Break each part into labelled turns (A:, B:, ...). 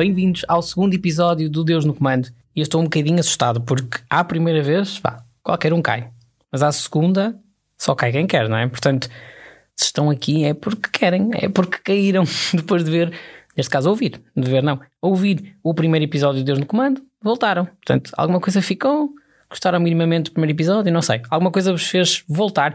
A: bem-vindos ao segundo episódio do Deus no Comando. E eu estou um bocadinho assustado porque à primeira vez, pá, qualquer um cai. Mas à segunda, só cai quem quer, não é? Portanto, se estão aqui é porque querem, é porque caíram depois de ver, neste caso ouvir, de ver não, ouvir o primeiro episódio de Deus no Comando, voltaram. Portanto, alguma coisa ficou, gostaram minimamente do primeiro episódio, não sei, alguma coisa vos fez voltar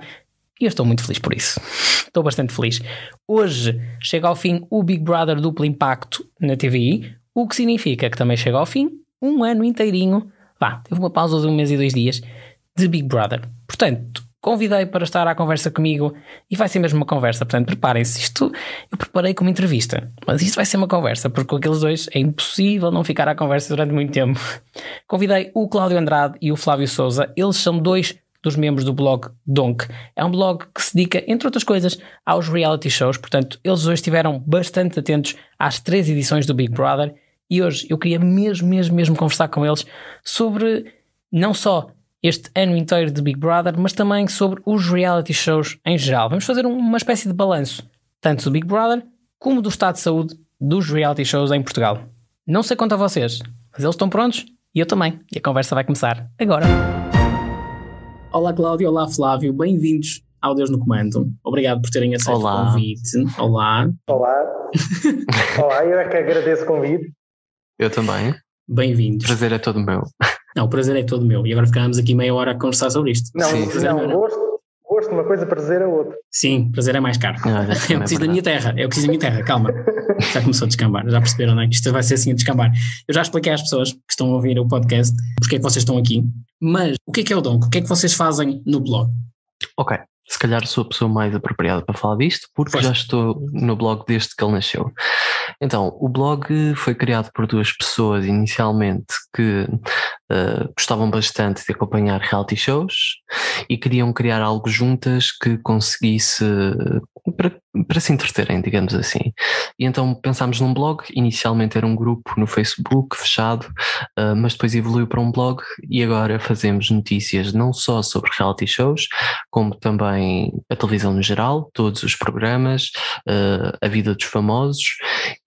A: e eu estou muito feliz por isso. Estou bastante feliz. Hoje chega ao fim o Big Brother duplo impacto na TVI, o que significa que também chega ao fim um ano inteirinho. Vá, teve uma pausa de um mês e dois dias de Big Brother. Portanto, convidei para estar à conversa comigo e vai ser mesmo uma conversa. Portanto, preparem-se. Isto eu preparei como entrevista, mas isto vai ser uma conversa, porque com aqueles dois é impossível não ficar à conversa durante muito tempo. Convidei o Cláudio Andrade e o Flávio Souza. Eles são dois dos membros do blog Donk. É um blog que se dedica, entre outras coisas, aos reality shows. Portanto, eles hoje estiveram bastante atentos às três edições do Big Brother e hoje eu queria mesmo, mesmo, mesmo conversar com eles sobre não só este ano inteiro de Big Brother, mas também sobre os reality shows em geral. Vamos fazer uma espécie de balanço, tanto do Big Brother como do estado de saúde dos reality shows em Portugal. Não sei quanto a vocês, mas eles estão prontos e eu também. E a conversa vai começar agora. Olá Cláudio, olá Flávio, bem-vindos ao Deus no Comando. Obrigado por terem aceito olá. o convite. Olá.
B: Olá. olá, eu é que agradeço o convite.
C: Eu também.
A: Bem-vindos.
C: O prazer é todo meu.
A: Não, o prazer é todo meu. E agora ficámos aqui meia hora a conversar sobre isto.
B: Não, Sim, não, não, gosto, de uma coisa, prazer é outra.
A: Sim, prazer é mais caro. Não, eu preciso é da minha terra, eu preciso da minha terra, calma. Já começou a descambar, já perceberam, não é? Que isto vai ser assim a descambar. Eu já expliquei às pessoas que estão a ouvir o podcast porque é que vocês estão aqui, mas o que é que é o Donk? O que é que vocês fazem no blog?
C: Ok, se calhar sou a pessoa mais apropriada para falar disto, porque já estou no blog desde que ele nasceu. Então, o blog foi criado por duas pessoas inicialmente que uh, gostavam bastante de acompanhar reality shows e queriam criar algo juntas que conseguisse para, para se entreterem, digamos assim. E então pensámos num blog, inicialmente era um grupo no Facebook fechado, uh, mas depois evoluiu para um blog e agora fazemos notícias não só sobre reality shows, como também a televisão no geral, todos os programas, uh, a vida dos famosos,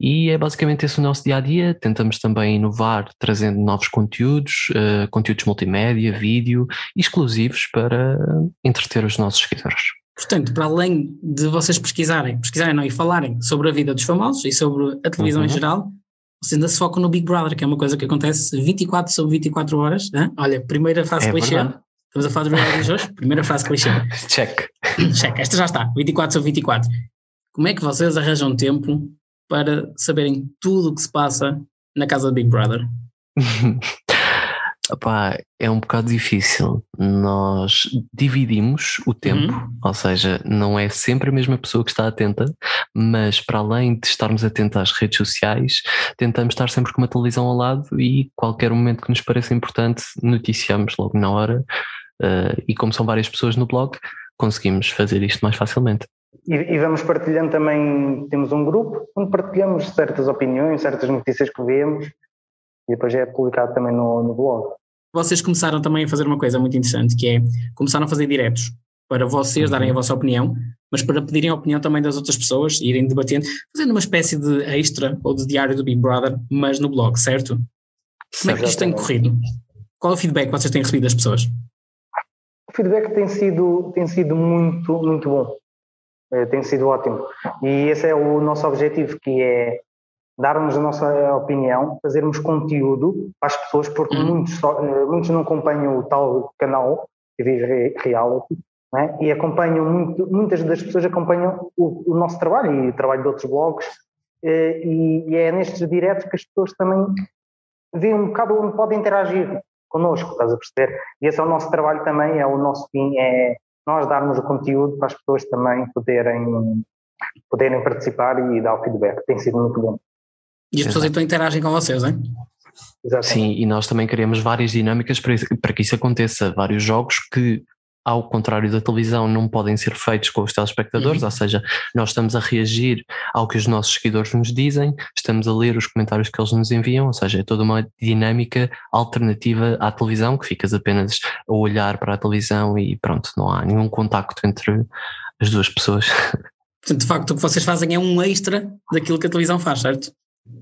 C: e é basicamente esse o nosso dia a dia. Tentamos também inovar, trazendo novos conteúdos, uh, conteúdos multimédia, vídeo, exclusivos para entreter os nossos seguidores.
A: Portanto, para além de vocês pesquisarem, pesquisarem não, e falarem sobre a vida dos famosos e sobre a televisão uhum. em geral, vocês ainda se focam no Big Brother, que é uma coisa que acontece 24 sobre 24 horas. Né? Olha, primeira frase é clichê. Verdade. Estamos a falar de reality hoje? Primeira frase clichê.
C: Check.
A: Check. Esta já está. 24 sobre 24. Como é que vocês arranjam tempo para saberem tudo o que se passa na casa do Big Brother?
C: Opá, é um bocado difícil. Nós dividimos o tempo, uhum. ou seja, não é sempre a mesma pessoa que está atenta, mas para além de estarmos atentos às redes sociais, tentamos estar sempre com uma televisão ao lado e qualquer momento que nos pareça importante, noticiamos logo na hora. Uh, e como são várias pessoas no blog, conseguimos fazer isto mais facilmente.
B: E, e, vamos partilhando também, temos um grupo onde partilhamos certas opiniões, certas notícias que vemos e depois é publicado também no, no blog.
A: Vocês começaram também a fazer uma coisa muito interessante, que é começaram a fazer diretos para vocês uhum. darem a vossa opinião, mas para pedirem a opinião também das outras pessoas, irem debatendo, fazendo uma espécie de extra ou de diário do Big Brother, mas no blog, certo? Como é que isto tem corrido? Qual é o feedback que vocês têm recebido das pessoas?
B: O feedback tem sido, tem sido muito, muito bom. É, tem sido ótimo. E esse é o nosso objetivo, que é darmos a nossa opinião, fazermos conteúdo para as pessoas, porque uhum. muitos, eh, muitos não acompanham o tal canal TV Reality, é? e acompanham muito, muitas das pessoas acompanham o, o, nosso trabalho e o trabalho de outros blogs, eh, e, e, é nestes diretos que as pessoas também veem um bocado onde podem interagir connosco, estás a perceber? E esse é o nosso trabalho também, é o nosso fim, é nós darmos o conteúdo para as pessoas também poderem, poderem participar e dar o feedback. Tem sido muito bom.
A: E as pessoas então interagem com vocês, não é?
C: Exatamente. Sim, e nós também queremos várias dinâmicas para, isso, para que isso aconteça, vários jogos que ao contrário da televisão, não podem ser feitos com os telespectadores, uhum. ou seja, nós estamos a reagir ao que os nossos seguidores nos dizem, estamos a ler os comentários que eles nos enviam, ou seja, é toda uma dinâmica alternativa à televisão, que ficas apenas a olhar para a televisão e pronto, não há nenhum contacto entre as duas pessoas.
A: Portanto, de facto, o que vocês fazem é um extra daquilo que a televisão faz, certo?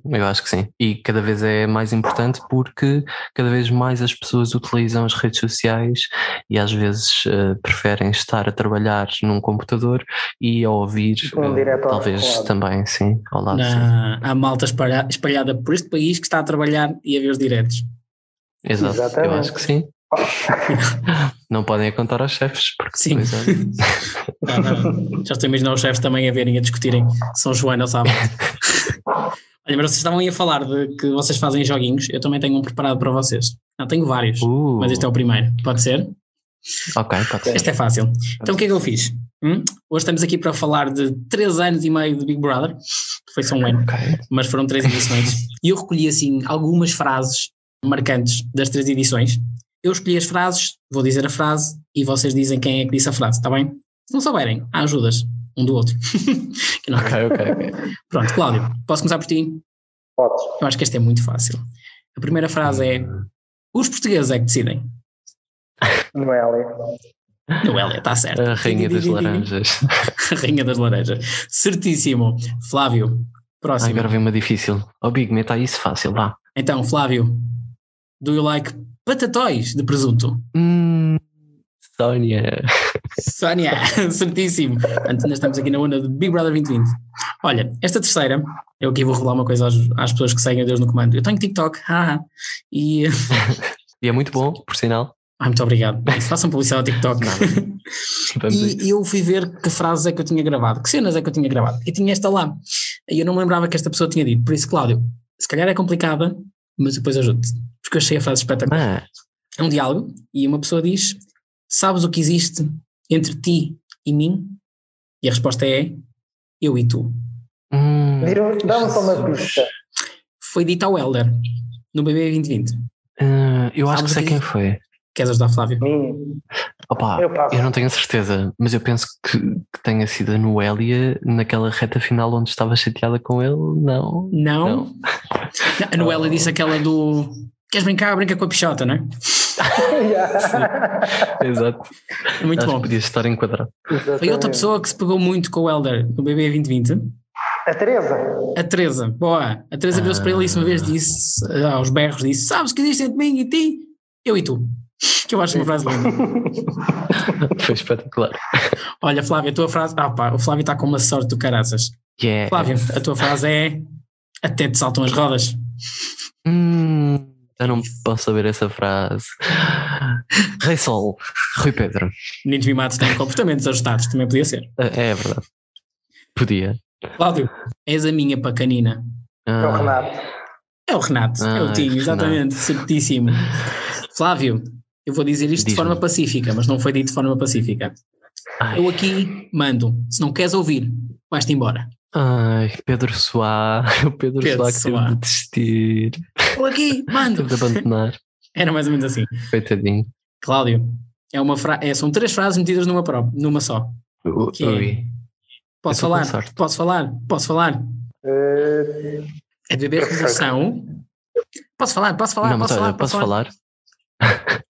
C: Eu acho que sim. E cada vez é mais importante porque cada vez mais as pessoas utilizam as redes sociais e às vezes uh, preferem estar a trabalhar num computador e a ouvir, um uh, talvez também, sim, ao lado.
A: Na, há malta espalhada, espalhada por este país que está a trabalhar e a ver os diretos.
C: Exato, Exatamente. eu acho que sim. não podem contar aos chefes, porque
A: sim. não, não. Já estou a imaginar os chefes também a verem, a discutirem São João ou sábado. Olha, mas vocês estavam aí a falar de que vocês fazem joguinhos, eu também tenho um preparado para vocês. Não, tenho vários, uh. mas este é o primeiro. Pode ser?
C: Ok, pode ser.
A: Este é fácil. Então o que é que eu fiz? Hum? Hoje estamos aqui para falar de 3 anos e meio de Big Brother. Foi só um ano, okay. mas foram três edições. E eu recolhi assim algumas frases marcantes das três edições. Eu escolhi as frases, vou dizer a frase e vocês dizem quem é que disse a frase, está bem? Se não souberem, há ajudas um do outro.
C: ok, ok, ok.
A: Pronto, Cláudio, posso começar por ti?
B: Podes.
A: Eu acho que este é muito fácil. A primeira frase é: Os portugueses é que decidem.
B: Noélia.
A: Noélia, está certo.
C: A rainha das laranjas.
A: A rainha das laranjas. Certíssimo. Flávio, próximo.
C: Agora vem uma difícil. Ó oh, Big, meta isso fácil, vá.
A: Então, Flávio, do you like batatóis de presunto?
C: Hum, Sónia.
A: Sónia, certíssimo. Ainda estamos aqui na onda de Big Brother 2020. Olha, esta terceira, eu aqui vou revelar uma coisa às, às pessoas que seguem a Deus no comando. Eu tenho TikTok, haha, e.
C: e é muito bom, por sinal.
A: Ah, muito obrigado. Façam publicidade ao TikTok. e eu fui ver que frases é que eu tinha gravado, que cenas é que eu tinha gravado. E tinha esta lá. E eu não me lembrava que esta pessoa tinha dito. Por isso, Cláudio, se calhar é complicada, mas depois ajudo-te. Porque eu achei a frase espetacular. É um diálogo e uma pessoa diz: Sabes o que existe entre ti e mim? E a resposta é: Eu e tu.
C: Hum,
B: Dá-me só uma pista.
A: Foi dito ao Helder, no BB 2020.
C: Uh, eu acho Sabes que sei que quem foi.
A: Queres ajudar, Flávio?
C: Opa, eu, eu, não tenho certeza, mas eu penso que, que, tenha sido a Noélia naquela reta final onde estava chateada com ele. Não.
A: Não. não. A Noélia disse aquela do Queres brincar? Brinca com a pichota, não é?
C: Exato.
A: Muito Acho bom.
C: Podia estar enquadrado.
A: Foi outra pessoa que se pegou muito com o Elder no BB 2020.
B: A Teresa.
A: A Teresa, boa. A Teresa virou-se para ele e uma vez disse, aos berros, disse: Sabes que existe entre mim e ti? Eu e tu. Que eu acho uma frase linda.
C: Foi espetacular.
A: Olha, Flávio, a tua frase. Ah, pá, o Flávio está com uma sorte do caraças.
C: Yeah.
A: Flávio, a tua frase é: Até te saltam as rodas.
C: Hum. Eu não posso saber essa frase. Rei Sol, Rui Pedro.
A: Meninos mimados têm comportamentos ajustados, também podia ser.
C: É, é verdade. Podia.
A: Cláudio, és a minha pacanina.
B: Ah. É o Renato.
A: É o Renato, ah, é o Tinho, exatamente, certíssimo. Flávio, eu vou dizer isto de forma pacífica, mas não foi dito de forma pacífica. Ai. Eu aqui mando, se não queres ouvir, vais-te embora.
C: Ai, Pedro Soá, o Pedro, Pedro Soá que Soá. teve de desistir.
A: Estou aqui, mando.
C: teve de abandonar.
A: Era mais ou menos assim.
C: Coitadinho.
A: Cláudio, é uma fra... É, são três frases metidas numa, pró numa só.
C: Uh, é...
A: Posso falar? Posso falar? Posso falar? É de beber revolução. Posso falar? Posso falar?
C: Não,
A: posso,
C: olha,
A: falar?
C: posso falar?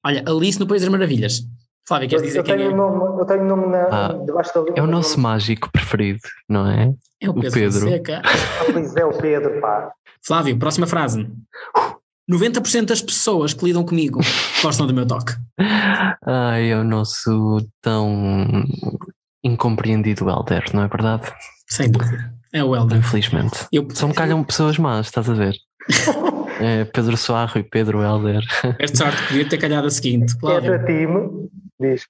A: Olha, Alice no País das Maravilhas. Flávio, queres dizer
B: eu tenho
A: quem é?
B: Nome, eu tenho o nome na, ah, debaixo da
C: É o nosso mágico preferido, não é?
A: É o Pedro. O Pedro.
B: Ah, pois é, o Pedro, pá.
A: Flávio, próxima frase. 90% das pessoas que lidam comigo gostam do meu toque.
C: Ai, é o nosso tão incompreendido Helder, não é verdade?
A: Sem dúvida. É o Helder.
C: Infelizmente. Eu, Só me calham pessoas más, estás a ver? é Pedro Soarro e Pedro Helder.
A: Esta sorte podia ter calhado a seguinte. Cláudio.
B: É time, diz.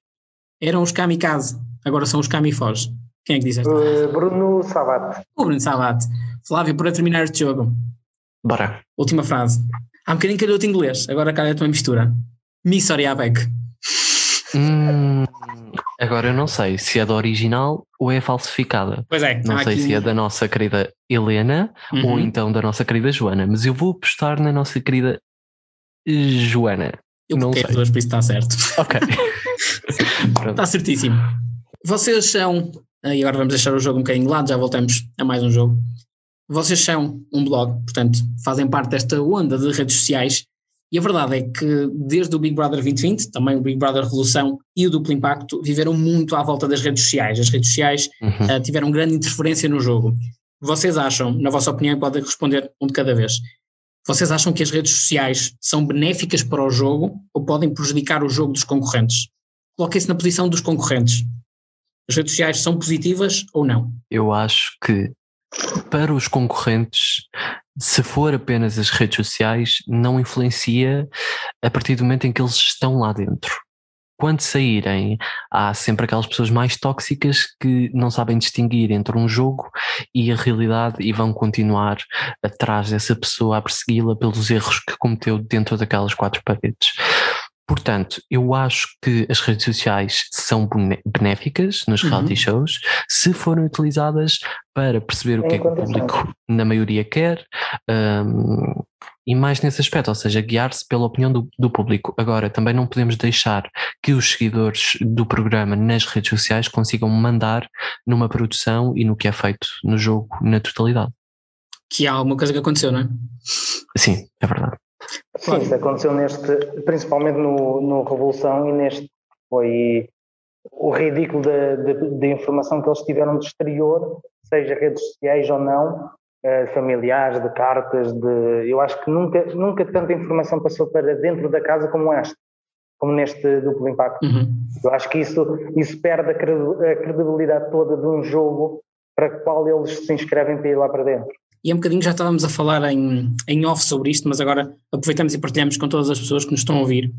A: Eram os kamikaze, agora são os kamifós. Quem é que diz esta?
B: Uh, Bruno Sabat.
A: O Bruno Sabat. Flávio, para terminar este jogo.
C: Bora.
A: Última frase. Há um bocadinho calhou-te inglês, agora calha-te uma mistura. Me sorry back.
C: Hum, agora eu não sei se é da original ou é falsificada.
A: Pois é.
C: Não sei
A: aqui...
C: se é da nossa querida Helena uhum. ou então da nossa querida Joana, mas eu vou apostar na nossa querida Joana.
A: Eu
C: não sei.
A: duas, por isso está certo.
C: Ok.
A: está certíssimo. Vocês são, e agora vamos deixar o jogo um bocadinho de lado, já voltamos a mais um jogo. Vocês são um blog, portanto, fazem parte desta onda de redes sociais e a verdade é que desde o Big Brother 2020, também o Big Brother Revolução e o Duplo Impacto viveram muito à volta das redes sociais. As redes sociais uhum. uh, tiveram grande interferência no jogo. vocês acham, na vossa opinião, podem responder um de cada vez, vocês acham que as redes sociais são benéficas para o jogo ou podem prejudicar o jogo dos concorrentes? Coloquem-se na posição dos concorrentes. As redes sociais são positivas ou não?
C: Eu acho que para os concorrentes, se for apenas as redes sociais, não influencia a partir do momento em que eles estão lá dentro quando saírem, há sempre aquelas pessoas mais tóxicas que não sabem distinguir entre um jogo e a realidade e vão continuar atrás dessa pessoa a persegui-la pelos erros que cometeu dentro daquelas quatro paredes. Portanto, eu acho que as redes sociais são benéficas nos uhum. reality shows se forem utilizadas para perceber o que é que o público, na maioria, quer, um, e mais nesse aspecto, ou seja, guiar-se pela opinião do, do, público. Agora, também não podemos deixar que os seguidores do programa nas redes sociais consigam mandar numa produção e no que é feito no jogo na totalidade.
A: Que há alguma coisa que aconteceu, não é?
C: Sim, é verdade.
B: Sim, isso aconteceu neste, principalmente no, no Revolução e neste foi o ridículo da informação que eles tiveram do exterior, seja redes sociais ou não, eh, familiares, de cartas, de. Eu acho que nunca, nunca tanta informação passou para dentro da casa como esta, como neste duplo impacto. Uhum. Eu acho que isso, isso perde a credibilidade toda de um jogo para o qual eles se inscrevem para ir lá para dentro.
A: E há um bocadinho já estávamos a falar em, em off sobre isto, mas agora aproveitamos e partilhamos com todas as pessoas que nos estão a ouvir,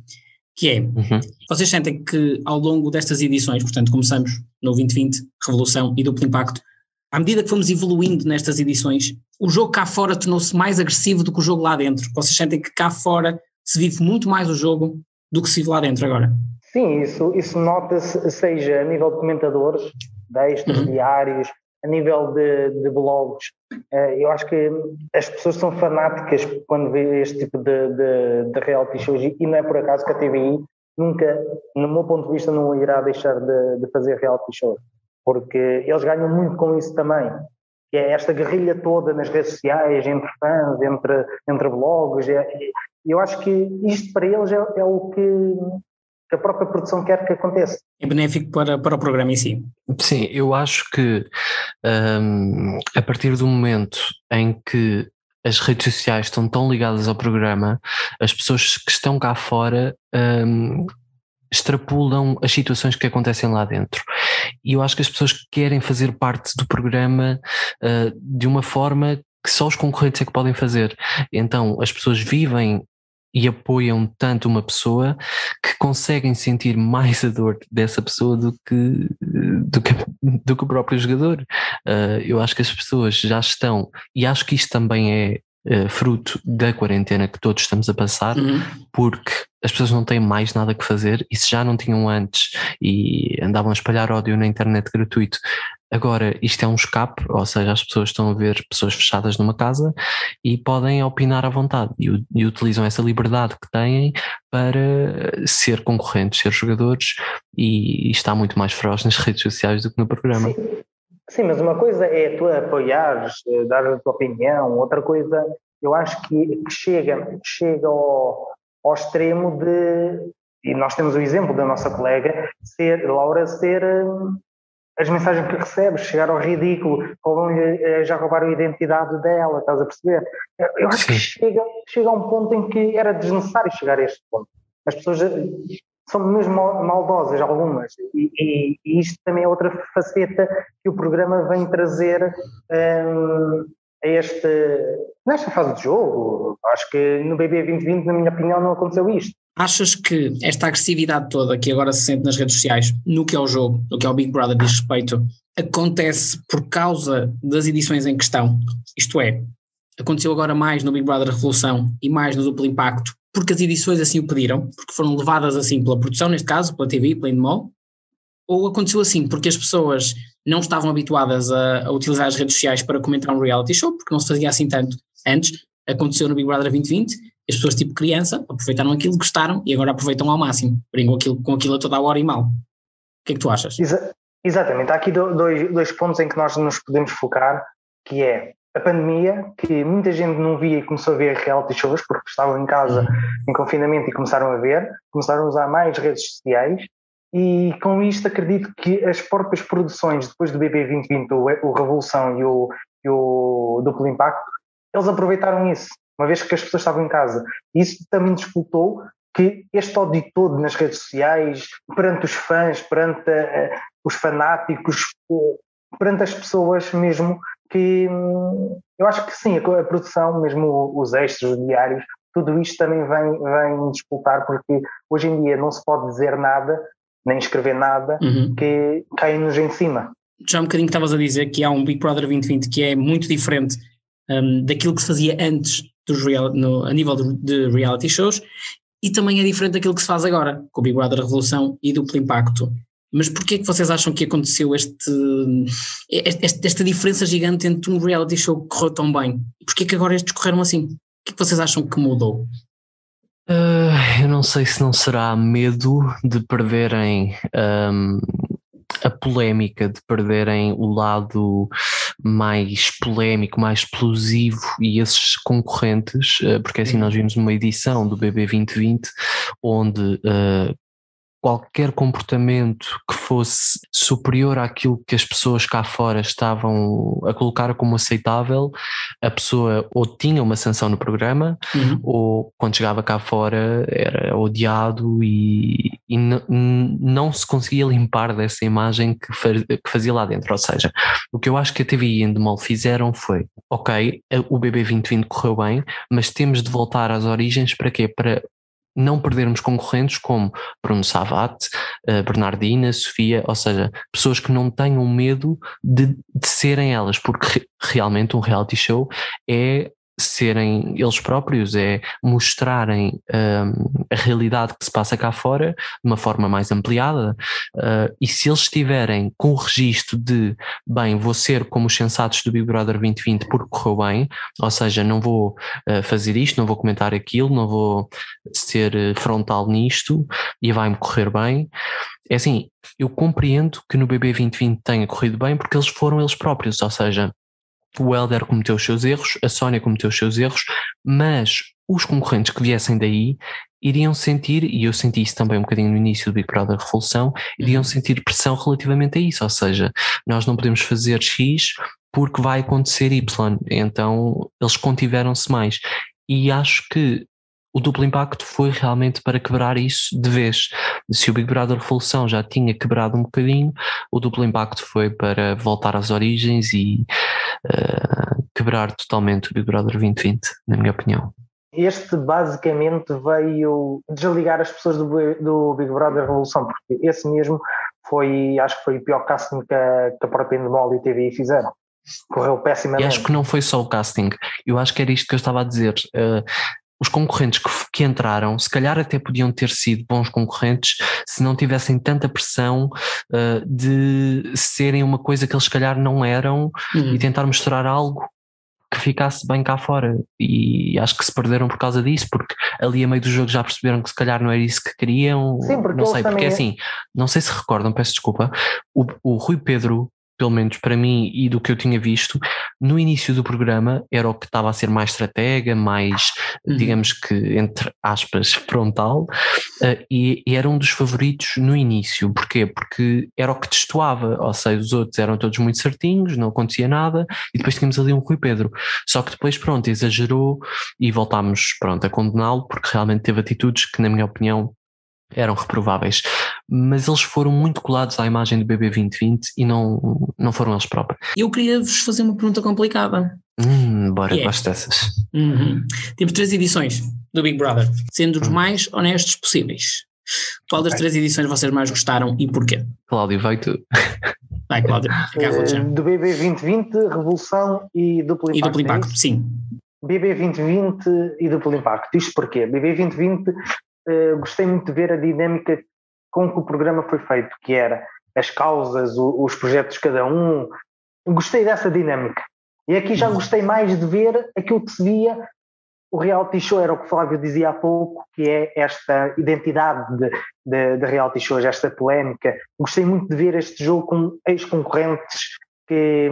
A: que é, uhum. vocês sentem que ao longo destas edições, portanto começamos no 2020, Revolução e Duplo Impacto, à medida que fomos evoluindo nestas edições, o jogo cá fora tornou-se mais agressivo do que o jogo lá dentro. Vocês sentem que cá fora se vive muito mais o jogo do que se vive lá dentro agora?
B: Sim, isso, isso nota-se, seja a nível de comentadores, de extras uhum. diários, a nível de, de, blogs. Eh, eu acho que as pessoas são fanáticas quando vê este tipo de, de, de reality shows e não é por acaso que a TVI nunca, no meu ponto de vista, não irá deixar de, de fazer reality shows porque eles ganham muito com isso também. Que é esta guerrilha toda nas redes sociais, entre fãs, entre, entre blogs. É, eu acho que isto para eles é, é o que, que a própria produção quer que aconteça.
A: É benéfico para, para o programa em si.
C: Sim, eu acho que um, a partir do momento em que as redes sociais estão tão ligadas ao programa, as pessoas que estão cá fora um, extrapolam as situações que acontecem lá dentro. E eu acho que as pessoas querem fazer parte do programa uh, de uma forma que só os concorrentes é que podem fazer. Então as pessoas vivem e apoiam tanto uma pessoa que conseguem sentir mais a dor dessa pessoa do que, do que, do que o próprio jogador. Uh, eu acho que as pessoas já estão, e acho que isto também é uh, fruto da quarentena que todos estamos a passar, uhum. porque as pessoas não têm mais nada que fazer e se já não tinham antes e andavam a espalhar ódio na internet gratuito, agora isto é um escape, ou seja, as pessoas estão a ver pessoas fechadas numa casa e podem opinar à vontade e, e utilizam essa liberdade que têm para ser concorrentes, ser jogadores e, e está muito mais feroz nas redes sociais do que no programa.
B: Sim. Sim, mas uma coisa é tu apoiares, eh, dar a tua opinião, outra coisa eu acho que, chega, chega ao, ao extremo de, e nós temos o exemplo da nossa colega, ser, Laura, ser hum, as mensagens que recebe, chegar ao ridículo, roubam-lhe, já roubaram a identidade dela, estás a perceber? Eu acho Sim. que chega, chega a um ponto em que era desnecessário chegar a este ponto. As pessoas são mesmo maldosas algumas e, e, e, isto também é outra faceta que o programa vem trazer um, a este nesta fase de jogo acho que no BB 2020 na minha opinião não aconteceu isto
A: Achas que esta agressividade toda que agora se sente nas redes sociais, no que é o jogo, no que é o Big Brother diz respeito, acontece por causa das edições em questão? Isto é, aconteceu agora mais no Big Brother Revolução e mais no Duplo Impacto porque as edições assim o pediram, porque foram levadas assim pela produção, neste caso, pela TV, pela Endemol, ou aconteceu assim porque as pessoas não estavam habituadas a, a, utilizar as redes sociais para comentar um reality show, porque não se fazia assim tanto antes, aconteceu no Big Brother 2020, as pessoas tipo criança aproveitaram aquilo, gostaram e agora aproveitam ao máximo, brincam aquilo, com aquilo a toda a hora e mal. O que é que tu achas?
B: Exa exatamente, há aqui dois, dois pontos em que nós nos podemos focar, que é a pandemia, que muita gente não via e começou a ver reality shows porque estavam em casa uhum. em confinamento e começaram a ver, começaram a usar mais redes sociais e com isto acredito que as próprias produções depois do BB 2020, o, o Revolução e o, e o Duplo Impacto, eles aproveitaram isso, uma vez que as pessoas estavam em casa. Isso também disputou que este ódio todo nas redes sociais, perante os fãs, perante uh, os fanáticos, uh, perante as pessoas mesmo, que hum, eu acho que sim, a, a, produção, mesmo os extras, os diários, tudo isto também vem, vem disputar, porque hoje em dia não se pode dizer nada, nem escrever nada, uhum. que cai-nos em cima.
A: Já um bocadinho que estavas a dizer que há um Big Brother 2020 que é muito diferente um, daquilo que se fazia antes dos real, no, a nível de, reality shows e também é diferente daquilo que se faz agora, com o Big Brother Revolução e duplo impacto. Mas porquê é que vocês acham que aconteceu este, este, esta diferença gigante entre um reality show que correu tão bem? Porquê é que agora estes correram assim? O que é que vocês acham que mudou?
C: Uh, eu não sei se não será medo de perderem um, a polémica, de perderem o lado mais polémico, mais explosivo e esses concorrentes, eh, porque assim nós vimos uma edição do BB 2020 onde uh, qualquer comportamento que fosse superior àquilo que as pessoas cá fora estavam a colocar como aceitável, a pessoa ou tinha uma sanção no programa, uhum. ou quando chegava cá fora era odiado e, e não se conseguia limpar dessa imagem que, que, fazia lá dentro. Ou seja, o que eu acho que a TV e Endemol fizeram foi: ok, o BB 2020 correu bem, mas temos de voltar às origens para quê? Para não perdermos concorrentes como Bruno Savate, uh, Bernardina, Sofia, ou seja, pessoas que não tenham medo de, de serem elas, porque re, realmente um reality show é serem eles próprios, é mostrarem um, a realidade que se passa cá fora de uma forma mais ampliada. Uh, e se eles estiverem com o registro de, bem, vou ser como os sensatos do Big Brother 2020 porque correu bem, ou seja, não vou uh, fazer isto, não vou comentar aquilo, não vou ser uh, frontal nisto e vai-me correr bem. É assim, eu compreendo que no BB 2020 tenha corrido bem porque eles foram eles próprios, ou seja, o Helder cometeu os seus erros, a Sónia cometeu os seus erros, mas os concorrentes que viessem daí iriam sentir, e eu senti isso também um bocadinho no início do Big Brother Revolução, iriam uhum. sentir pressão relativamente a isso, ou seja, nós não podemos fazer X porque vai acontecer Y, então eles contiveram-se mais. E acho que o duplo impacto foi realmente para quebrar isso de vez. Se o Big Brother Revolução já tinha quebrado um bocadinho, o duplo impacto foi para voltar às origens e uh, quebrar totalmente o Big Brother 2020, na minha opinião.
B: Este basicamente veio desligar as pessoas do, do Big Brother Revolução, porque esse mesmo foi, acho que foi o pior casting que a, que a própria Endemol e TV fizeram correu pessimamente.
C: E acho que não foi só o casting, eu acho que era isto que eu estava a dizer. Uh, os concorrentes que, que, entraram, se calhar até podiam ter sido bons concorrentes se não tivessem tanta pressão uh, de serem uma coisa que eles se calhar não eram uhum. e tentar mostrar algo que ficasse bem cá fora. E acho que se perderam por causa disso, porque ali a meio do jogo já perceberam que se calhar não era isso que queriam. Sim, porque não sei, porque é assim, não sei se recordam, peço desculpa, o, o Rui Pedro pelo menos para mim e do que eu tinha visto, no início do programa era o que estava a ser mais estratega, mais, uhum. digamos que, entre aspas, frontal, uh, e, e, era um dos favoritos no início. Porquê? Porque era o que destoava, ou seja, os outros eram todos muito certinhos, não acontecia nada, e depois tínhamos ali um Rui Pedro. Só que depois, pronto, exagerou e voltámos, pronto, a condená-lo, porque realmente teve atitudes que, na minha opinião, eram reprováveis, mas eles foram muito colados à imagem do BB 2020 e não, não foram eles próprios.
A: Eu queria vos fazer uma pergunta complicada.
C: Hum, bora, yeah. gosto dessas.
A: Uhum. Temos três edições do Big Brother, sendo os hum. mais honestos possíveis. Qual das três edições vocês mais gostaram e porquê?
C: Cláudio, vai tu.
A: Vai, Cláudio.
B: Uh, do BB 2020, Revolução e Duplo Impacto.
A: E Duplo Impacto, é sim.
B: BB 2020 e Duplo Impacto. Isto porquê? BB 2020 uh, gostei muito de ver a dinâmica com que o programa foi feito, que era as causas, o, os projetos de cada um. Gostei dessa dinâmica. E aqui já gostei mais de ver aquilo que se via. O reality show era o que o Flávio dizia há pouco, que é esta identidade de, de, de reality shows, esta polémica. Gostei muito de ver este jogo com ex-concorrentes que,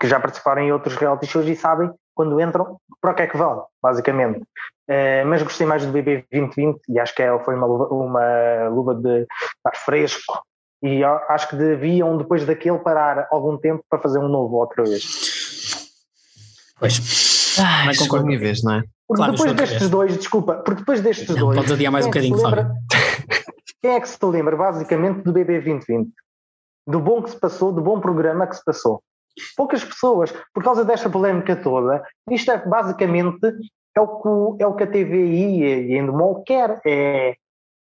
B: que já participaram em outros reality shows e sabem quando entram, para o que é que vão, basicamente. Uh, mas gostei mais do BB 2020 e acho que ela foi uma luva, uma luva de estar fresco e acho que deviam depois daquele parar algum tempo para fazer um novo outra vez.
A: Pois.
C: Ah, não concordo. minha vez, não é?
B: Porque claro, depois destes vez. dois, desculpa, porque depois destes não, dois.
A: Pode adiar mais um é bocadinho,
B: lembra, Quem é que se lembra, basicamente, do BB 2020? Do bom que se passou, do bom programa que se passou. Poucas pessoas, por causa desta polémica toda, isto é basicamente é o que, é o que a TVI e a Endemol quer, é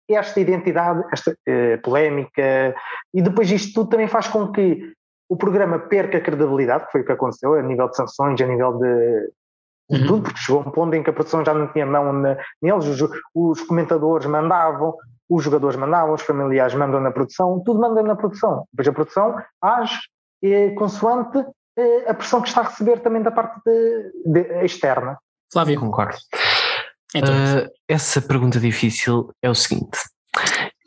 B: esta identidade, esta uh, polémica, e depois isto tudo também faz com que o programa perca a credibilidade, que foi o que aconteceu a nível de sanções, a nível de, de uhum. tudo, porque chegou um ponto em que a produção já não tinha mão neles, os, os, comentadores mandavam, os jogadores mandavam, os familiares mandam na produção, tudo manda na produção. Depois a produção age eh, consoante eh, a pressão que está a receber também da parte de, de, externa.
C: Flávio. Concordo. Uh, essa pergunta difícil é o seguinte: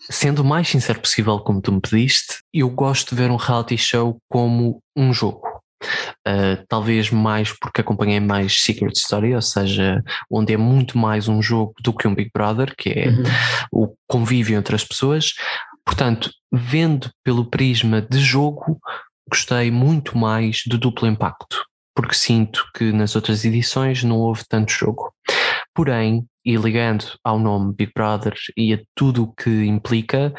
C: sendo o mais sincero possível, como tu me pediste, eu gosto de ver um reality show como um jogo. Uh, talvez mais porque acompanhei mais Secret Story, ou seja, onde é muito mais um jogo do que um Big Brother, que é uhum. o convívio entre as pessoas. Portanto, vendo pelo prisma de jogo, gostei muito mais do duplo impacto, porque sinto que nas outras edições não houve tanto jogo. Porém, e ligando ao nome Big Brother e a tudo o que implica,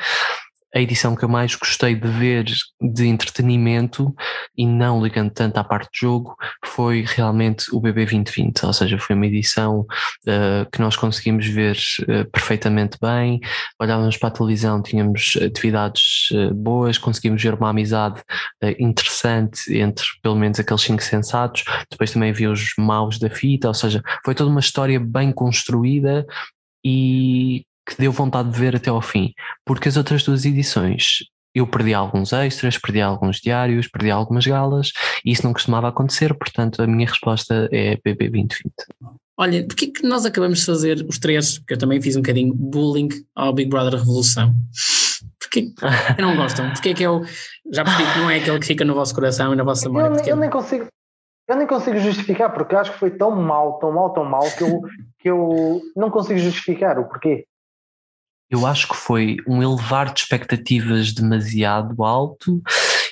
C: a edição que eu mais gostei de ver de entretenimento e não ligando tanto à parte de jogo foi realmente o BB 2020, ou seja, foi uma edição uh, que nós conseguimos ver uh, perfeitamente bem, olhávamos para a televisão, tínhamos atividades uh, boas, conseguimos ver uma amizade interessante entre pelo menos aqueles cinco sensatos, depois também havia os maus da fita, ou seja, foi toda uma história bem construída e que deu vontade de ver até ao fim, porque as outras duas edições eu perdi alguns extras, perdi alguns diários, perdi algumas galas e isso não costumava acontecer, portanto a minha resposta é BB 2020.
A: Olha, porquê que nós acabamos de fazer os três, que eu também fiz um bocadinho bullying ao Big Brother Revolução? Porquê que não gostam? Porquê que eu já percebi que não é aquele que fica no vosso coração e na vossa memória?
B: Eu, eu nem consigo, eu nem consigo justificar, porque acho que foi tão mal, tão mal, tão mal, que eu, que eu não consigo justificar o porquê
C: eu acho que foi um elevar de expectativas demasiado alto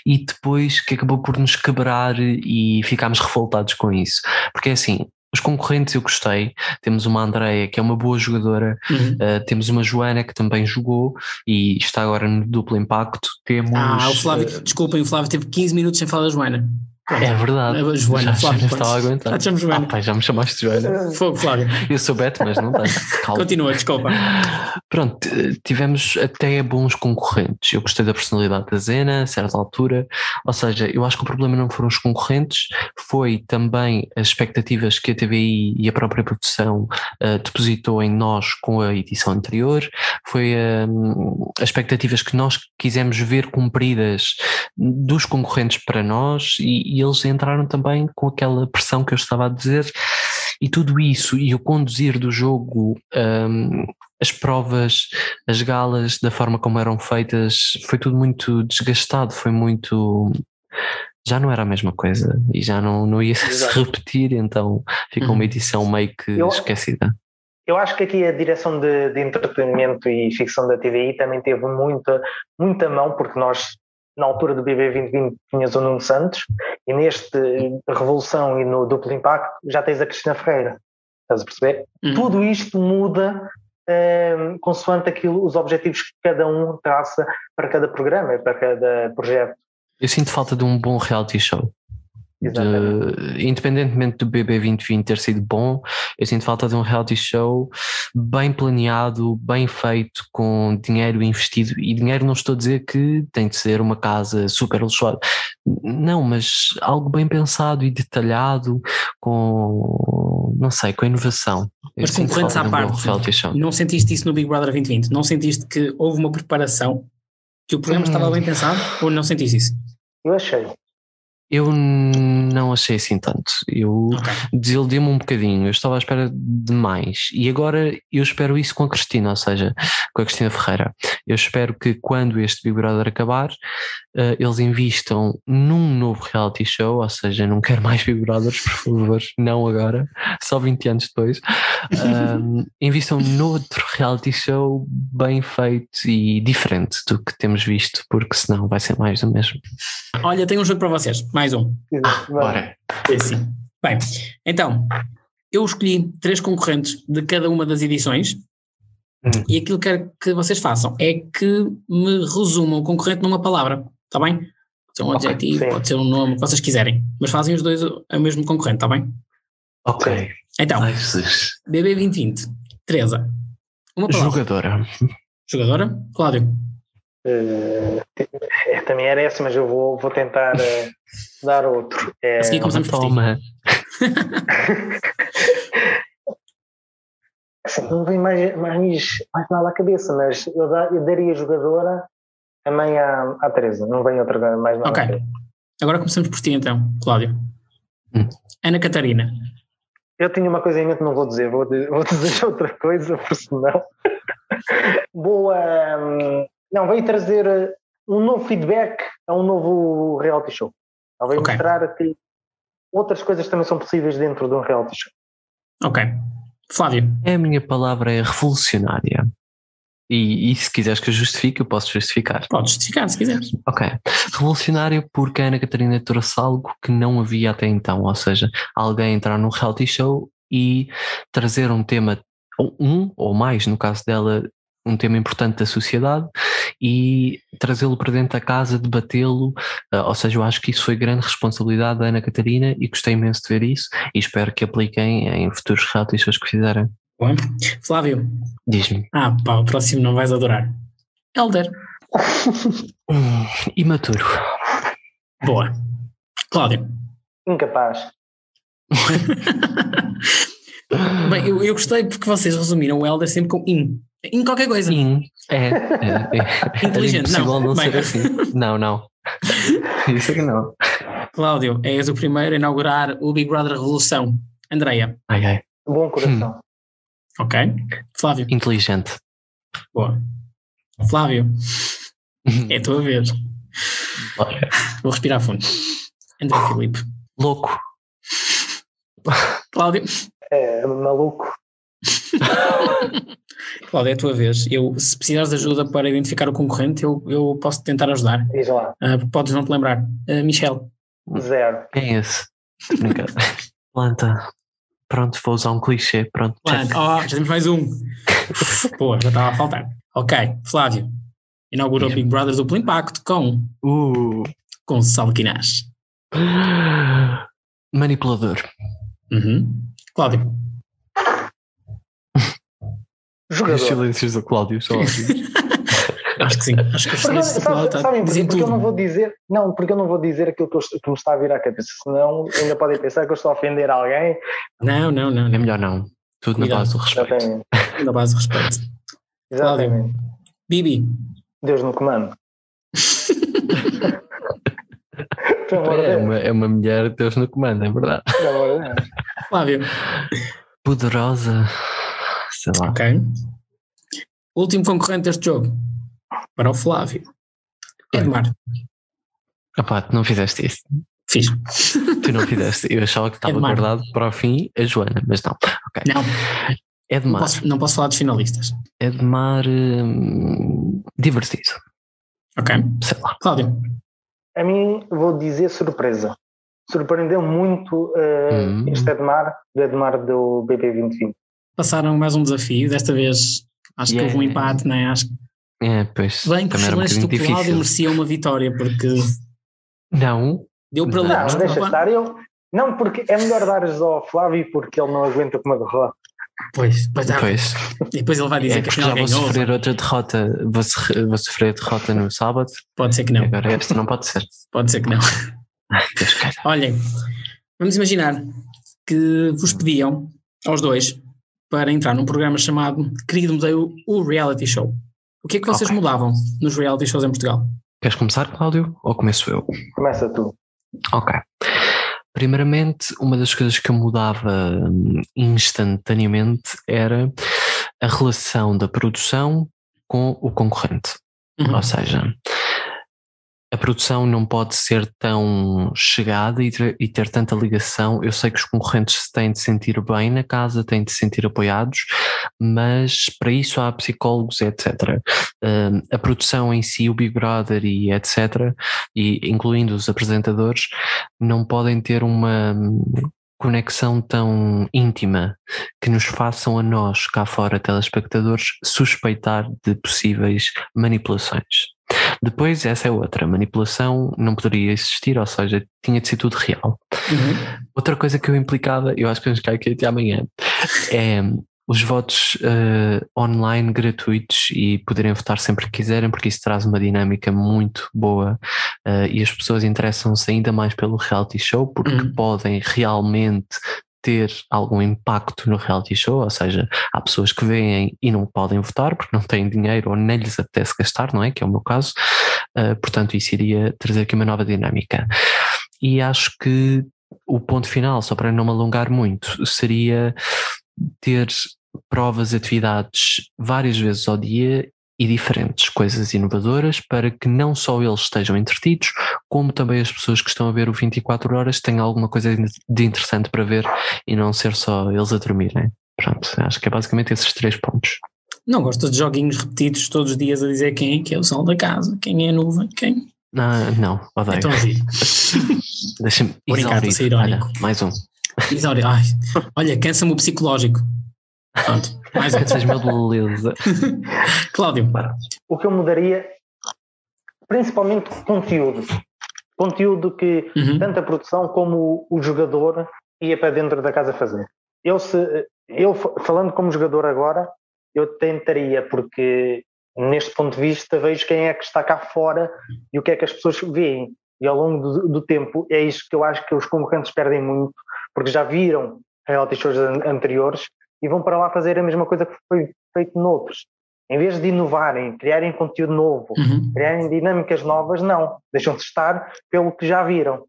C: e depois que acabou por nos quebrar e ficámos revoltados com isso. Porque é assim, os concorrentes eu gostei. Temos uma Andreia que é uma boa jogadora, uhum. uh, temos uma Joana que também jogou e está agora no duplo impacto. Temos.
A: Ah, o Flávio, uh, desculpem, o Flávio teve 15 minutos sem falar da Joana.
C: É verdade.
A: A Joana, já, Flávio, já estava a aguentar. Já te chamo Joana.
C: Ah, pai, já me chamaste Joana.
A: Fogo, Flávio.
C: Eu sou Beto, mas não tenho.
A: Calma. Continua, desculpa.
C: Pronto, tivemos até bons concorrentes. Eu gostei da personalidade da Zena, a certa altura. Ou seja, eu acho que o problema não foram os concorrentes, foi também as expectativas que a TVI e a própria produção uh, depositou em nós com a edição anterior. Foi uh, as expectativas que nós quisemos ver cumpridas dos concorrentes para nós e, e eles entraram também com aquela pressão que eu estava a dizer, e tudo isso, e o conduzir do jogo, um, as provas, as galas, da forma como eram feitas, foi tudo muito desgastado, foi muito. Já não era a mesma coisa e já não, não ia se repetir, então ficou uma uhum. edição meio que eu, esquecida.
B: Eu acho que aqui a direção de, de entretenimento e ficção da TVI também teve muita, muita mão, porque nós na altura do BB 2020 tinhas o Nuno Santos e neste Revolução e no Duplo Impacto já tens a Cristina Ferreira. Estás a perceber? Uhum. Tudo isto muda um, consoante aquilo, os objetivos que cada um traça para cada programa e para cada projeto.
C: Eu sinto falta de um bom reality show. De, independentemente do BB 2020 ter sido bom, eu sinto falta de um reality show bem planeado, bem feito, com dinheiro investido. E dinheiro não estou a dizer que tem de ser uma casa super luxuosa, não, mas algo bem pensado e detalhado, com não sei, com inovação.
A: Mas concorrentes à parte, não sentiste isso no Big Brother 2020? Não sentiste que houve uma preparação, que o programa hum. estava bem pensado, ou não sentiste isso?
B: Eu achei.
C: Eu não achei assim tanto. Eu okay. desiludi-me um bocadinho. Eu estava à espera de mais. E agora eu espero isso com a Cristina, ou seja, com a Cristina Ferreira. Eu espero que quando este Big Brother acabar, uh, eles invistam num novo reality show, ou seja, não quero mais Big Brothers, por favor, não agora, só 20 anos depois. Um, invistam noutro reality show bem feito e diferente do que temos visto, porque senão vai ser mais do mesmo.
A: Olha, tenho um jogo para vocês, mais um.
C: Ah, bora.
A: É assim. Bem, então, eu escolhi três concorrentes de cada uma das edições hum. e aquilo que quero que vocês façam é que me resumam o concorrente numa palavra, está bem? Pode ser um okay, adjetivo, sim. pode ser um nome, o que vocês quiserem, mas fazem os dois o mesmo concorrente, está bem?
C: Ok.
A: Então, Ai, BB 2020, Teresa, uma palavra.
C: Jogadora.
A: Jogadora? Cláudio.
B: Uh, também era essa, mas eu vou, vou tentar uh, dar outro.
A: É, a seguir começamos por
C: Toma.
B: assim, não vem mais, mais, mais nada à cabeça, mas eu, da, eu daria jogadora também à, à Teresa, não vem outra mais nada.
A: Ok. Agora começamos por ti então, Cláudio. Hum. Ana Catarina.
B: Eu tinha uma coisa em mente, não vou dizer, vou, vou dizer outra coisa, porque senão. Boa. Um, não, veio trazer uh, um novo feedback a um novo reality show. Ela veio okay. mostrar que outras coisas também são possíveis dentro de um reality show.
A: Ok. Flávio.
C: É a minha palavra é revolucionária. E, e, se quiseres que eu justifique, eu posso justificar.
A: Podes justificar, se quiseres.
C: Ok. Revolucionário porque a Ana Catarina trouxe algo que não havia até então, ou seja, alguém entrar num reality show e trazer um tema, um ou mais, no caso dela, um tema importante da sociedade e trazê-lo para dentro da casa, debatê-lo, uh, ou seja, eu acho que isso foi grande responsabilidade da Ana Catarina e gostei imenso de ver isso e espero que apliquem em futuros reality shows que fizerem.
A: Bom. Flávio.
C: Diz-me.
A: Ah, pá, o próximo não vais adorar. Elder.
C: hum, imaturo.
A: Boa. Cláudio.
B: Incapaz.
A: Bem, eu, eu gostei porque vocês resumiram o Elder sempre com in. Em qualquer coisa.
C: In. É, é, é.
A: Inteligente. É
C: não, não ser assim. Não, não. Isso é que não.
A: Cláudio, és o primeiro a inaugurar o Big Brother Revolução. Andreia.
C: Ai, ai.
B: Bom coração. Hum.
A: Ok. Flávio.
C: Inteligente.
A: Boa. Flávio. é a tua vez.
C: Bora.
A: Vou respirar fundo. André Filipe.
C: Louco.
A: Cláudio.
B: É, maluco.
A: Cláudio, é a tua vez. Eu, se precisares de ajuda para identificar o concorrente, eu, eu posso tentar ajudar.
B: Diz lá.
A: Uh, podes não te lembrar. Uh, Michel.
B: Zero.
C: Quem é esse? Planta. Pronto, vou usar um clichê. Pronto.
A: Oh, já temos mais um. Pô, já estava a faltar. Ok, Flávio. Inaugura o Big Brother duplo impacto com.
C: Uh.
A: Com Salquinás.
C: Manipulador.
A: Uhum. Cláudio.
B: Jogador. Os
C: silêncios do Cláudio são
A: Acho que sim. Acho que o silêncio do Cláudio está
B: sabem, porque, porque eu não vou dizer, não, porque eu não vou dizer aquilo que, eu, que me está a vir à cabeça, senão ainda podem pensar que eu estou a ofender alguém.
A: Não, não, não.
C: É melhor não. Tudo Cuidado. na base do respeito.
B: Exatamente.
A: Na base do respeito.
B: Exatamente.
A: Cláudio. Bibi.
B: Deus no comando.
C: é, uma, é uma mulher Deus no comando, é verdade.
A: Flávio.
C: Poderosa. Sei lá.
A: Ok. Último concorrente deste jogo. Para o Flávio. Edmar.
C: Epá, tu não fizeste isso.
A: Fiz.
C: Tu não fizeste. Eu achava que estava Edmar. guardado para o fim a Joana, mas não. Okay.
A: Não.
C: Edmar.
A: Não posso, não posso falar dos finalistas.
C: Edmar. Hum, divertido.
A: Ok.
C: Sei lá.
A: Cláudio.
B: A mim vou dizer surpresa. Surpreendeu muito uh, hum. este Edmar, do Edmar do BP2020
A: passaram mais um desafio, desta vez acho yeah. que houve um empate, não é? Acho
C: é, pois,
A: Bem que os silêncios um do Cláudio mereciam uma vitória, porque.
C: Não.
A: Deu para ler.
B: Não, não deixa estar. Eu, não, porque é melhor dar ao Flávio porque ele não aguenta com uma derrota.
A: Pois, pois,
C: é. pois.
A: E depois ele vai dizer é, que afinal
C: já
A: ganhou.
C: vou sofrer outra derrota, vou, sofrer, vou sofrer derrota no sábado.
A: Pode ser que não.
C: Agora esta não pode ser.
A: Pode ser que não.
C: Ai, Deus
A: Olhem, vamos imaginar que vos pediam aos dois para entrar num programa chamado Querido Museu, o Reality Show. O que é que vocês okay. mudavam nos reality shows em Portugal?
C: Queres começar, Cláudio, ou começo eu?
B: Começa tu.
C: Ok. Primeiramente, uma das coisas que eu mudava hum, instantaneamente era a relação da produção com o concorrente. Uhum. Ou seja, a produção não pode ser tão chegada e ter, e ter, tanta ligação. Eu sei que os concorrentes têm de sentir bem na casa, têm de se sentir apoiados, mas para isso há psicólogos, etc. Uh, a produção em si, o Big Brother e etc., e incluindo os apresentadores, não podem ter uma conexão tão íntima que nos façam a nós, cá fora, telespectadores, suspeitar de possíveis manipulações. Depois, essa é outra. manipulação não poderia existir, ou seja, tinha de ser tudo real. Uhum. Outra coisa que eu implicava, eu acho que vamos ficar aqui até amanhã, é os votos uh, online gratuitos e poderem votar sempre que quiserem, porque isso traz uma dinâmica muito boa uh, e as pessoas interessam-se ainda mais pelo reality show porque uhum. podem realmente ter algum impacto no reality show, ou seja, há pessoas que veem e não podem votar porque não têm dinheiro ou nem lhes apetece gastar, não é? Que é o meu caso. Uh, portanto, isso iria trazer aqui uma nova dinâmica. E acho que o ponto final, só para não me alongar muito, seria ter provas, atividades várias vezes ao dia e diferentes, coisas inovadoras para que não só eles estejam entretidos, como também as pessoas que estão a ver o 24 horas tenham alguma coisa de interessante para ver e não ser só eles a dormirem. Pronto, acho que é basicamente esses três pontos.
A: Não gosta de joguinhos repetidos todos os dias a dizer quem é que é o sol da casa, quem é a nuvem, quem?
C: Ah, não, odeio.
A: Então,
C: Deixa-me exaurir. Olha, mais um.
A: Exaurir. Ai, olha, cansa-me o psicológico.
C: Pronto, mais um. Meu beleza.
A: Cláudio.
B: O que eu mudaria, principalmente conteúdo. Conteúdo que uhum. tanto a produção como o, o jogador ia para dentro da casa fazer. Eu, se, eu falando como jogador agora, eu tentaria, porque neste ponto de vista vejo quem é que está cá fora e o que é que as pessoas veem. E ao longo do, do tempo é isso que eu acho que os concorrentes perdem muito, porque já viram reality shows anteriores e vão para lá fazer a mesma coisa que foi feito noutros. Em vez de inovarem, criarem conteúdo novo, uhum. criarem dinâmicas novas, não. Deixam-se estar pelo que já viram.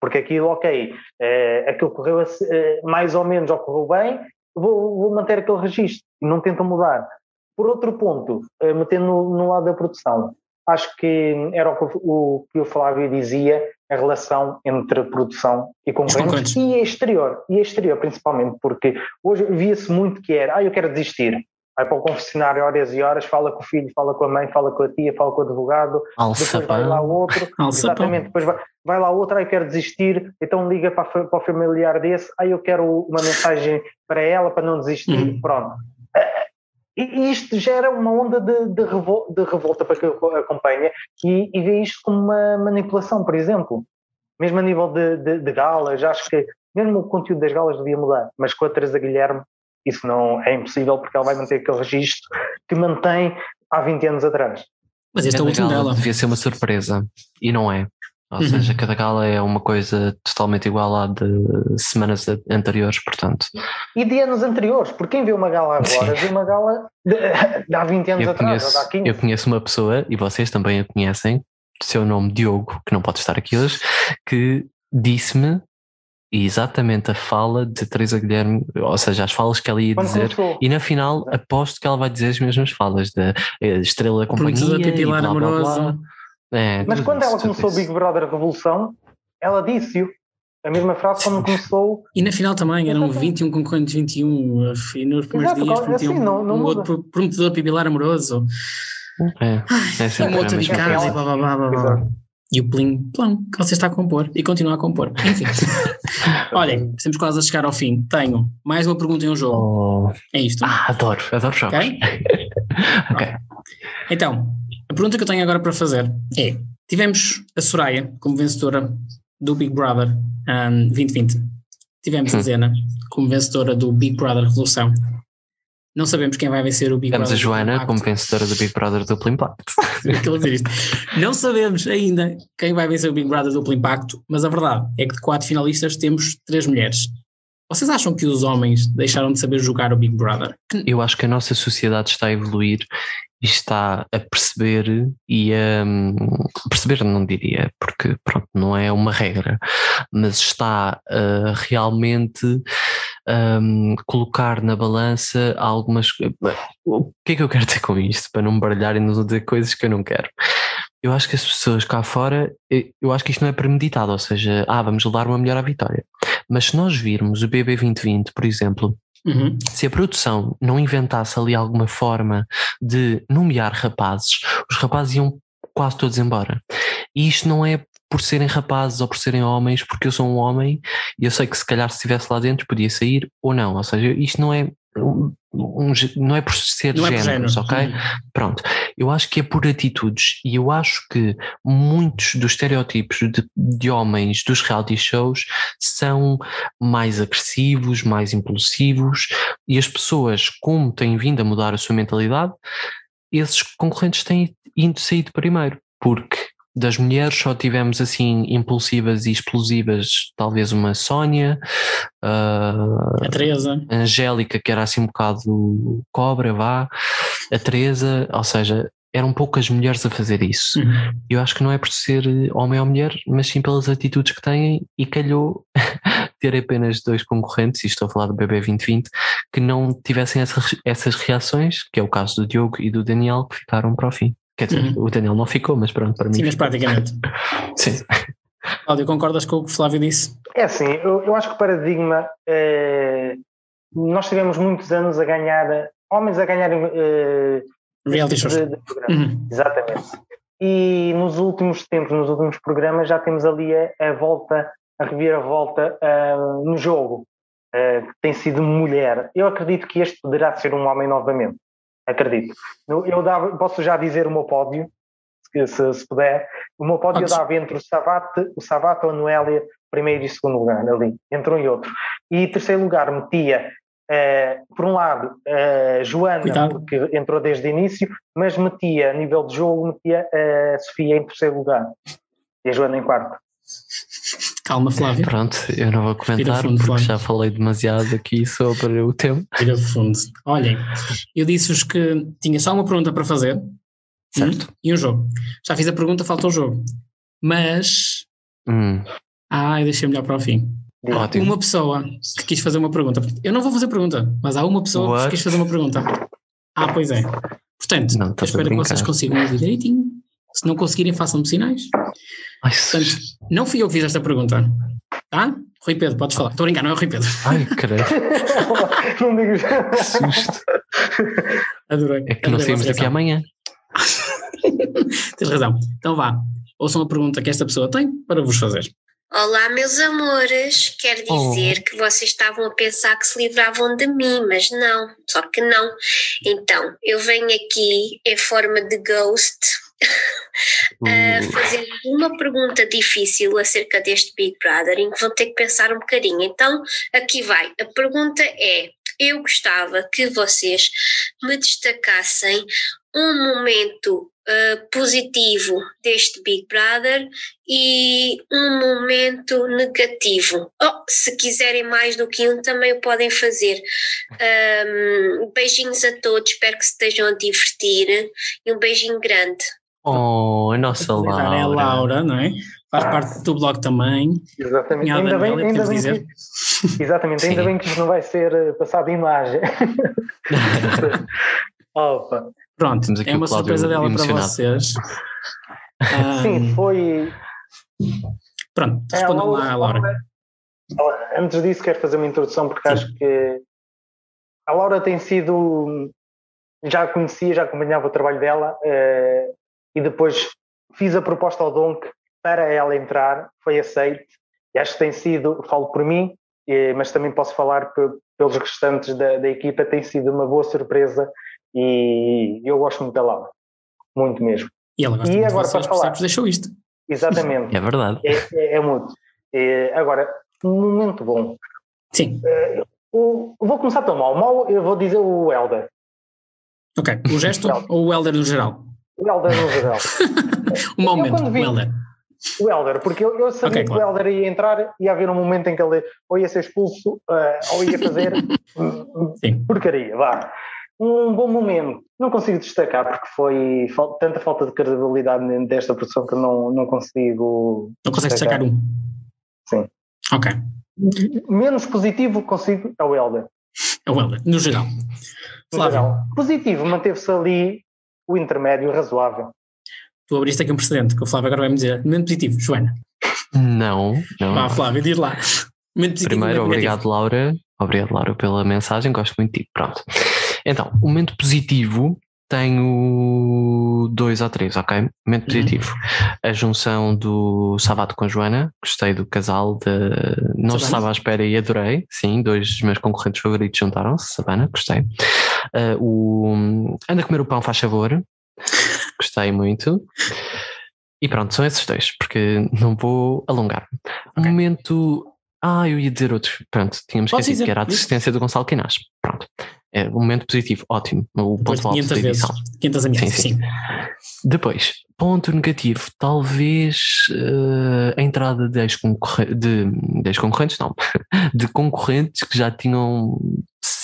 B: Porque aquilo, ok, é, aquilo correu é, mais ou menos ou correu bem, vou, vou manter aquele registro. Não tentam mudar. Por outro ponto, é, metendo no, no lado da produção, acho que era o que o, que o Flávio dizia, a relação entre produção e concorrentes e exterior, e exterior principalmente, porque hoje via-se muito que era, ah, eu quero desistir, vai para o confessionário horas e horas, fala com o filho, fala com a mãe, fala com a tia, fala com o advogado,
C: Alça
B: depois vai lá outro, exatamente, depois vai, vai lá outro, eu quero desistir, então liga para, para o familiar desse, ah, eu quero uma mensagem para ela para não desistir, uhum. pronto. E isto gera uma onda de, de, revolta, de revolta para quem acompanha e, e vê isto como uma manipulação, por exemplo. Mesmo a nível de, de, de galas, acho que mesmo o conteúdo das galas devia mudar, mas com a Teresa Guilherme isso não é impossível porque ela vai manter aquele registro que mantém há 20 anos atrás.
A: Mas este é o último dela.
C: Devia ser uma surpresa e não é. Ou uhum. seja, cada gala é uma coisa totalmente igual à de semanas anteriores, portanto.
B: E de anos anteriores, porque quem vê uma gala agora vê uma gala de, de há 20 anos
C: eu
B: atrás,
C: conheço, há 15. Eu conheço uma pessoa, e vocês também a conhecem, seu nome Diogo, que não pode estar aqui hoje, que disse-me exatamente a fala de Teresa Guilherme, ou seja, as falas que ela ia Quando dizer, começou. e na final aposto que ela vai dizer as mesmas falas da Estrela da Companhia. E blá, blá, blá.
B: É, Mas quando ela começou o Big Brother Revolução, ela disse-o. A mesma frase quando começou.
A: E na final também, eram 21 concorrentes 21. E nos primeiros Exato, dias prometiam assim, não, não um outro prometedor pipilar amoroso.
C: É, é
A: assim, e um outro de casa e blá blá blá blá. blá. E o plim, plão, que você está a compor e continua a compor. Enfim. Olhem, estamos quase a chegar ao fim. Tenho mais uma pergunta em um jogo. Oh. É isto.
C: Ah, adoro, adoro jogos. Ok.
A: okay. Então, a pergunta que eu tenho agora para fazer é: tivemos a Soraya como vencedora do Big Brother um, 2020. Tivemos a hum. Zena como vencedora do Big Brother Revolução. Não sabemos quem vai vencer o Big
C: Temos
A: Brother.
C: Temos a Joana como vencedora do Big Brother Duplo Impacto.
A: Não sabemos ainda quem vai vencer o Big Brother Duplo Impacto, mas a verdade é que de quatro finalistas temos três mulheres. Vocês acham que os homens deixaram de saber jogar o Big Brother?
C: Eu acho que a nossa sociedade está a evoluir está a perceber e a perceber não diria, porque pronto, não é uma regra, mas está a realmente um, colocar na balança algumas. O que é que eu quero dizer com isto? Para não me baralhar e não dizer coisas que eu não quero. Eu acho que as pessoas cá fora, eu acho que isto não é premeditado, ou seja, ah, vamos levar uma melhor à vitória. Mas se nós virmos o BB 2020, por exemplo, Uhum. Se a produção não inventasse ali alguma forma de nomear rapazes, os rapazes iam quase todos embora. E isto não é por serem rapazes ou por serem homens, porque eu sou um homem e eu sei que se calhar se estivesse lá dentro podia sair ou não. Ou seja, isto não é um, um, não é por ser não géneros, é ok? Hum. Pronto. Eu acho que é por atitudes e eu acho que muitos dos estereótipos de, de homens dos reality shows são mais agressivos, mais impulsivos e as pessoas, como têm vindo a mudar a sua mentalidade, esses concorrentes têm ido saído primeiro, porque das mulheres só tivemos assim impulsivas e explosivas, talvez uma Sónia, uh,
A: a Teresa,
C: a Angélica, que era assim um bocado cobra, vá, a Teresa, ou seja, eram poucas mulheres a fazer isso. Uhum. Eu acho que não é por ser homem ou mulher, mas sim pelas atitudes que têm e calhou ter apenas dois concorrentes, e estou a falar do BB 2020, que não tivessem essas, essas reações, que é o caso do Diogo e do Daniel, que ficaram para o fim. Quer dizer, uhum. o Daniel não ficou, mas pronto, para mim.
A: Sim, mas praticamente.
C: Sim.
A: Cláudio, concordas com o que o Flávio disse?
B: É assim, eu, eu acho que o paradigma. É, nós tivemos muitos anos a ganhar, homens a ganhar. É,
A: Reality shows.
B: Uhum. Exatamente. E nos últimos tempos, nos últimos programas, já temos ali a, a volta, a reviravolta uh, no jogo, uh, que tem sido mulher. Eu acredito que este poderá ser um homem novamente acredito. Eu dava, posso já dizer o meu pódio, se, se puder. O meu pódio eu dava entre o Savate, o Savate ou a Noélia, primeiro e segundo lugar, ali, entre um e outro. E terceiro lugar metia, uh, por um lado, uh, Joana, Cuidado. porque entrou desde o início, mas metia, a nível de jogo, metia a Sofia em terceiro lugar e a Joana em quarto.
A: Calma, Flávio.
C: Pronto, eu não vou comentar fundo, porque Flávio. já falei demasiado aqui sobre o tema.
A: Tira fundo. Olhem, eu disse-vos que tinha só uma pergunta para fazer. Hum, certo. e um jogo. Já fiz a pergunta, falta o jogo. Mas.
C: Hum.
A: Ah, eu deixei melhor para o fim. Ótimo. Uma pessoa que quis fazer uma pergunta. Eu não vou fazer pergunta, mas há uma pessoa What? que quis fazer uma pergunta. Ah, pois é. Portanto, não, eu espero que vocês consigam ouvir direitinho. Se não conseguirem, façam-me sinais. Ai, Portanto, não fui eu que fiz esta pergunta. Tá? Rui Pedro, podes falar. Estou a brincar, não é o Rui Pedro.
C: Ai, caralho.
B: não digo já.
C: Que susto.
A: Adorei.
C: É que não saímos daqui amanhã.
A: Tens razão. Então vá. Ouçam a pergunta que esta pessoa tem para vos fazer.
D: Olá, meus amores. Quero dizer oh. que vocês estavam a pensar que se livravam de mim, mas não, só que não. Então, eu venho aqui em forma de ghost a fazer uma pergunta difícil acerca deste Big Brother em que vão ter que pensar um bocadinho. Então, aqui vai. A pergunta é: eu gostava que vocês me destacassem um momento uh, positivo deste Big Brother e um momento negativo. Oh, se quiserem mais do que um, também o podem fazer. Um, beijinhos a todos, espero que se estejam a divertir e um beijinho grande.
C: Oh, a nossa Laura.
A: É a Laura, não é? Faz ah. parte do blog também.
B: Exatamente. Ainda bem, ainda bem que, exatamente, ainda bem que isto não vai ser eh, passado imagem. Opa.
A: Pronto, é uma surpresa dela para vocês.
B: Sim, foi.
A: Pronto, é, respondam é, lá, Laura.
B: Laura. Antes disso, quero fazer uma introdução porque Sim. acho que a Laura tem sido. Já a conhecia, já acompanhava o trabalho dela eh, e depois fiz a proposta ao Donk para ela entrar, foi aceite e acho que tem sido, falo por mim, mas também posso falar pelos restantes da, da equipa, tem sido uma boa surpresa e eu gosto muito da Laura, muito mesmo.
A: E ela gosta e muito agora de vocês, para falar, deixou isto.
B: Exatamente.
C: é verdade.
B: É, é, é muito. É, agora, um momento bom.
A: Sim.
B: É, o, vou começar tão mal. Mal eu vou dizer o Elder.
A: Ok. O gesto ou o Elder no geral?
B: O Elder no geral.
A: o momento, vi, o Elder.
B: O Elder, porque eu, eu sabia okay, que claro. o Elder ia entrar e ia haver um momento em que ele ou ia ser expulso uh, ou ia fazer Sim. porcaria, vá. Um bom momento, não consigo destacar porque foi tanta falta de credibilidade desta produção que não, não consigo.
A: Não consegues destacar um?
B: Sim.
A: Ok.
B: Menos positivo consigo é o Elder.
A: É o Elder, no geral.
B: No geral. Positivo, manteve-se ali o intermédio razoável.
A: Tu abriste aqui um precedente, que o Flávio agora vai me dizer. Momento positivo, Joana.
C: Não, não.
A: Vá, Flávio, diz lá.
C: Positivo, Primeiro, obrigado, Laura. Obrigado, Laura, pela mensagem. Gosto muito de ti. Pronto. Então, o momento positivo tenho dois ou três, ok? Momento uhum. positivo. A junção do Savato com a Joana, gostei do casal de. Não Sabana? estava à espera e adorei. Sim, dois dos meus concorrentes favoritos juntaram-se. Sabana, gostei. Uh, o Anda a comer o pão, faz favor. Gostei muito. E pronto, são esses dois, porque não vou alongar. Okay. Momento. Ah, eu ia dizer outro. Pronto, tínhamos esquecido que era a desistência do Gonçalo Quinás. Pronto. É um momento positivo, ótimo. O ponto alto da edição.
A: Vezes, 500 sim, sim. sim.
C: Depois, ponto negativo, talvez uh, a entrada de ex-concorrentes, de, de ex -concorrentes, não, de concorrentes que já tinham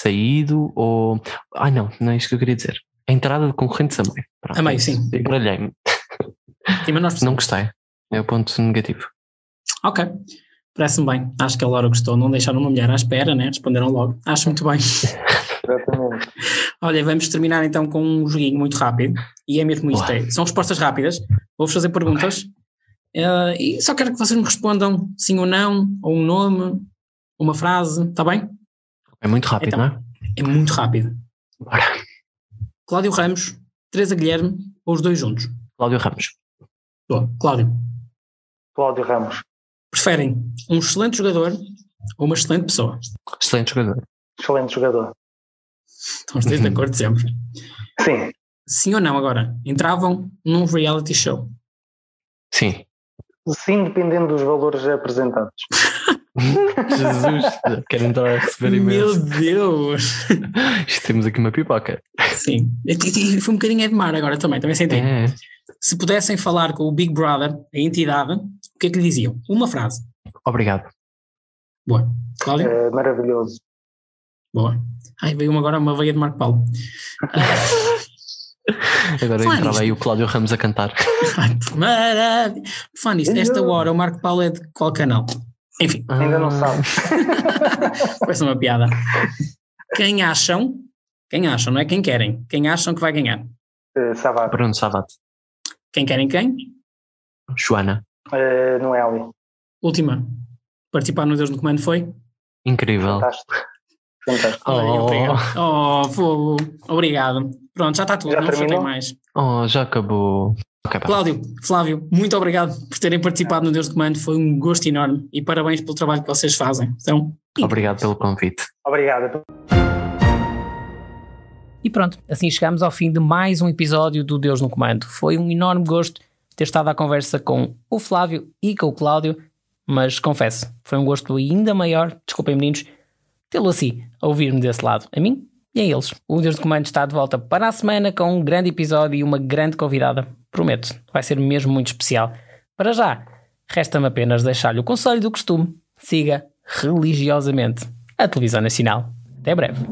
C: saído ou. Ai não, não é isto que eu queria dizer. A entrada de concorrentes a meio.
A: a meio, sim.
C: Gralhei-me. Não gostei. É o ponto negativo.
A: Ok. Parece-me bem. Acho que a Laura gostou. Não deixaram uma mulher à espera, né? Responderam logo. Acho muito bem. Exatamente. Olha, vamos terminar então com um joguinho muito rápido. E é mesmo isto. É. São respostas rápidas. Vou-vos fazer perguntas. Okay. Uh, e só quero que vocês me respondam sim ou não, ou um nome, uma frase. Está bem?
C: É muito rápido, então, não é?
A: É muito rápido. Bora. Cláudio Ramos, Teresa Guilherme ou os dois juntos?
C: Cláudio Ramos.
A: Boa. Cláudio.
B: Cláudio Ramos.
A: Preferem um excelente jogador ou uma excelente pessoa?
C: Excelente jogador.
B: Excelente jogador.
A: Estão os dois de acordo sempre.
B: Sim.
A: Sim ou não agora? Entravam num reality show?
C: Sim.
B: Sim, dependendo dos valores apresentados.
C: Jesus, quero entrar a receber
A: imenso. Meu Deus!
C: Isto temos aqui uma pipoca.
A: Sim. E foi um bocadinho de mar agora também, também senti. É. Se pudessem falar com o Big Brother, a entidade, o que é que lhe diziam? Uma frase.
C: Obrigado.
A: Boa. Cláudio?
B: É maravilhoso.
A: Boa. Ai, veio agora uma veia de Marco Paulo.
C: Agora Fala entrava aí o Cláudio Ramos a cantar.
A: Maravilha. Fã nisto, esta hora o Marco Paulo é de qual canal? Enfim.
B: Ah. Ainda não sabe.
A: Parece uma piada. Quem acham, quem acham, não é quem querem, quem acham que vai ganhar?
B: Uh, Sabato.
C: Bruno Sabato.
A: Quem querem quem?
C: Joana.
B: Uh, Noélia.
A: Última. Participar no Deus no Comando foi?
C: Incrível.
B: Fantástico.
A: Fantástico. Oh, oh fogo. Obrigado. Pronto, já está tudo, já não terminou? mais.
C: Oh, já acabou.
A: Okay, Cláudio, Flávio, muito obrigado por terem participado no Deus do Comando, foi um gosto enorme e parabéns pelo trabalho que vocês fazem. Então,
C: obrigado pelo convite.
B: Obrigado.
E: E pronto, assim chegamos ao fim de mais um episódio do Deus no Comando. Foi um enorme gosto ter estado à conversa com o Flávio e com o Cláudio, mas confesso, foi um gosto ainda maior, desculpem meninos, tê-lo assim, a ouvir-me desse lado, a mim e a eles. O Deus do Comando está de volta para a semana com um grande episódio e uma grande convidada Prometo, vai ser mesmo muito especial. Para já, resta-me apenas deixar-lhe o conselho do costume. Siga religiosamente a Televisão Nacional. Até breve.